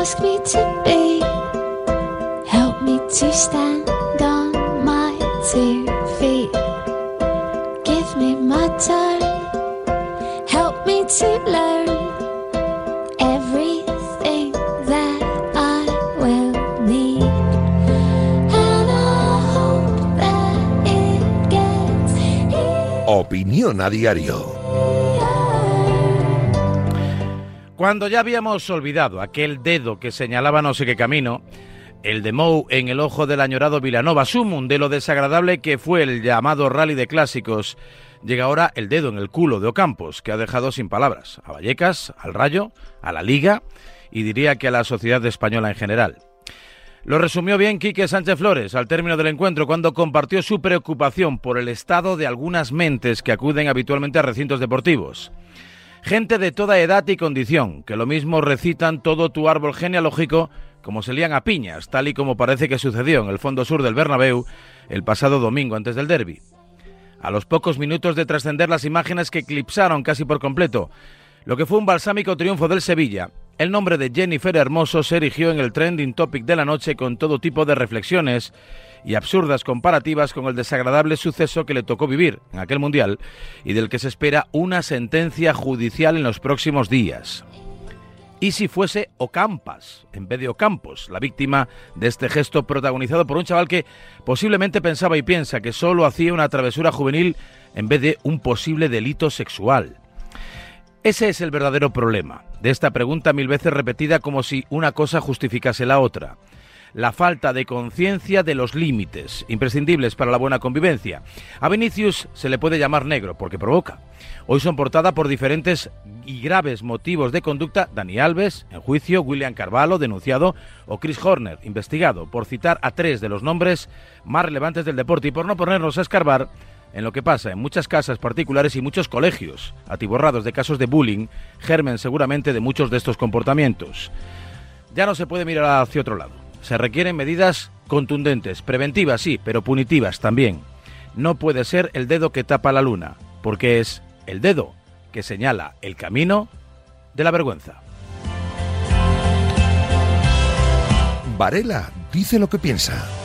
ask me to be. Help me to stand on my two feet. Give me my time. Help me to learn everything that I will need. And I hope that it gets. Opinión a diario. Cuando ya habíamos olvidado aquel dedo que señalaba no sé qué camino, el de Mou en el ojo del añorado Vilanova, sumum de lo desagradable que fue el llamado rally de clásicos, llega ahora el dedo en el culo de Ocampos, que ha dejado sin palabras a Vallecas, al Rayo, a la Liga y diría que a la sociedad española en general. Lo resumió bien Quique Sánchez Flores al término del encuentro cuando compartió su preocupación por el estado de algunas mentes que acuden habitualmente a recintos deportivos. Gente de toda edad y condición, que lo mismo recitan todo tu árbol genealógico como se lían a piñas, tal y como parece que sucedió en el fondo sur del Bernabéu el pasado domingo antes del derby. A los pocos minutos de trascender las imágenes que eclipsaron casi por completo lo que fue un balsámico triunfo del Sevilla, el nombre de Jennifer Hermoso se erigió en el trending topic de la noche con todo tipo de reflexiones y absurdas comparativas con el desagradable suceso que le tocó vivir en aquel mundial y del que se espera una sentencia judicial en los próximos días. ¿Y si fuese Ocampas, en vez de Ocampos, la víctima de este gesto protagonizado por un chaval que posiblemente pensaba y piensa que solo hacía una travesura juvenil en vez de un posible delito sexual? Ese es el verdadero problema de esta pregunta mil veces repetida como si una cosa justificase la otra. La falta de conciencia de los límites, imprescindibles para la buena convivencia. A Vinicius se le puede llamar negro porque provoca. Hoy son portada por diferentes y graves motivos de conducta Dani Alves, en juicio, William Carvalho, denunciado, o Chris Horner, investigado, por citar a tres de los nombres más relevantes del deporte y por no ponernos a escarbar en lo que pasa en muchas casas particulares y muchos colegios, atiborrados de casos de bullying, germen seguramente de muchos de estos comportamientos. Ya no se puede mirar hacia otro lado. Se requieren medidas contundentes, preventivas sí, pero punitivas también. No puede ser el dedo que tapa la luna, porque es el dedo que señala el camino de la vergüenza. Varela dice lo que piensa.